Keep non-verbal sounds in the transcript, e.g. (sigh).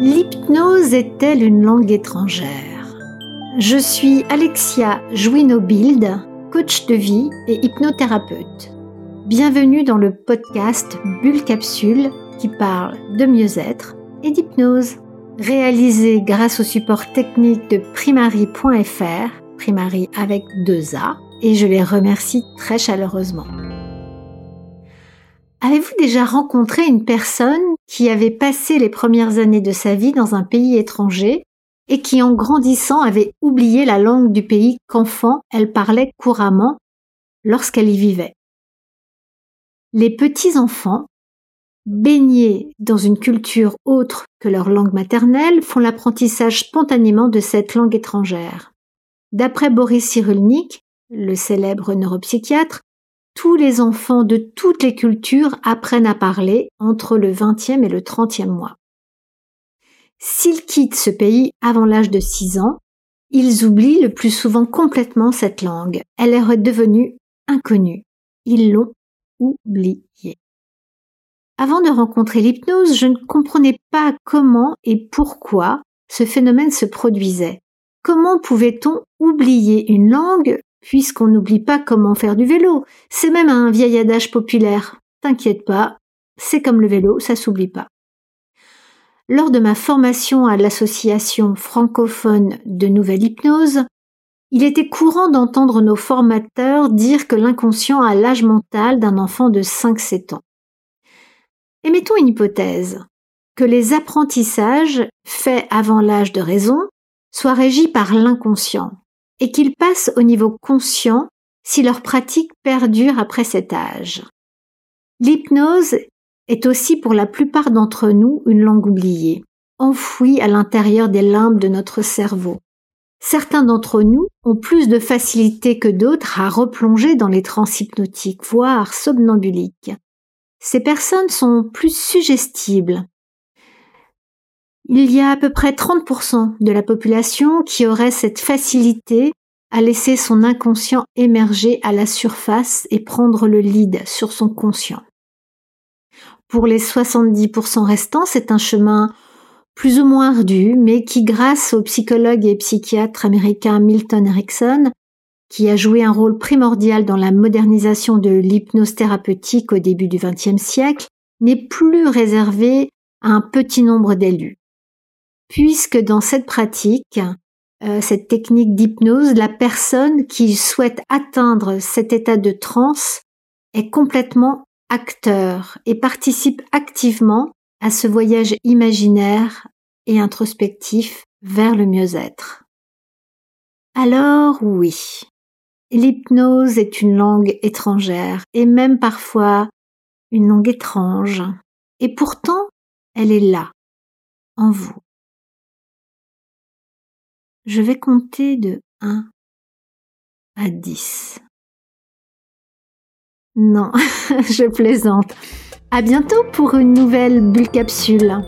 L'hypnose est-elle une langue étrangère? Je suis Alexia Jouino-Bild, coach de vie et hypnothérapeute. Bienvenue dans le podcast Bulle Capsule qui parle de mieux-être et d'hypnose. Réalisé grâce au support technique de primary.fr, primary avec deux A, et je les remercie très chaleureusement. Avez-vous déjà rencontré une personne qui avait passé les premières années de sa vie dans un pays étranger et qui en grandissant avait oublié la langue du pays qu'enfant elle parlait couramment lorsqu'elle y vivait? Les petits-enfants, baignés dans une culture autre que leur langue maternelle, font l'apprentissage spontanément de cette langue étrangère. D'après Boris Cyrulnik, le célèbre neuropsychiatre, tous les enfants de toutes les cultures apprennent à parler entre le 20e et le 30e mois. S'ils quittent ce pays avant l'âge de 6 ans, ils oublient le plus souvent complètement cette langue. Elle est devenue inconnue. Ils l'ont oubliée. Avant de rencontrer l'hypnose, je ne comprenais pas comment et pourquoi ce phénomène se produisait. Comment pouvait-on oublier une langue puisqu'on n'oublie pas comment faire du vélo. C'est même un vieil adage populaire. T'inquiète pas, c'est comme le vélo, ça s'oublie pas. Lors de ma formation à l'association francophone de nouvelle hypnose, il était courant d'entendre nos formateurs dire que l'inconscient a l'âge mental d'un enfant de 5-7 ans. Et mettons une hypothèse, que les apprentissages faits avant l'âge de raison soient régis par l'inconscient, et qu'ils passent au niveau conscient si leur pratique perdure après cet âge. L'hypnose est aussi pour la plupart d'entre nous une langue oubliée, enfouie à l'intérieur des limbes de notre cerveau. Certains d'entre nous ont plus de facilité que d'autres à replonger dans les trans hypnotiques, voire somnambuliques. Ces personnes sont plus suggestibles, il y a à peu près 30% de la population qui aurait cette facilité à laisser son inconscient émerger à la surface et prendre le lead sur son conscient. Pour les 70% restants, c'est un chemin plus ou moins ardu, mais qui, grâce au psychologue et psychiatre américain Milton Erickson, qui a joué un rôle primordial dans la modernisation de l'hypnose thérapeutique au début du XXe siècle, n'est plus réservé à un petit nombre d'élus puisque dans cette pratique, euh, cette technique d'hypnose, la personne qui souhaite atteindre cet état de transe est complètement acteur et participe activement à ce voyage imaginaire et introspectif vers le mieux-être. Alors oui, l'hypnose est une langue étrangère et même parfois une langue étrange. Et pourtant, elle est là, en vous. Je vais compter de 1 à 10. Non, (laughs) je plaisante. À bientôt pour une nouvelle bulle capsule.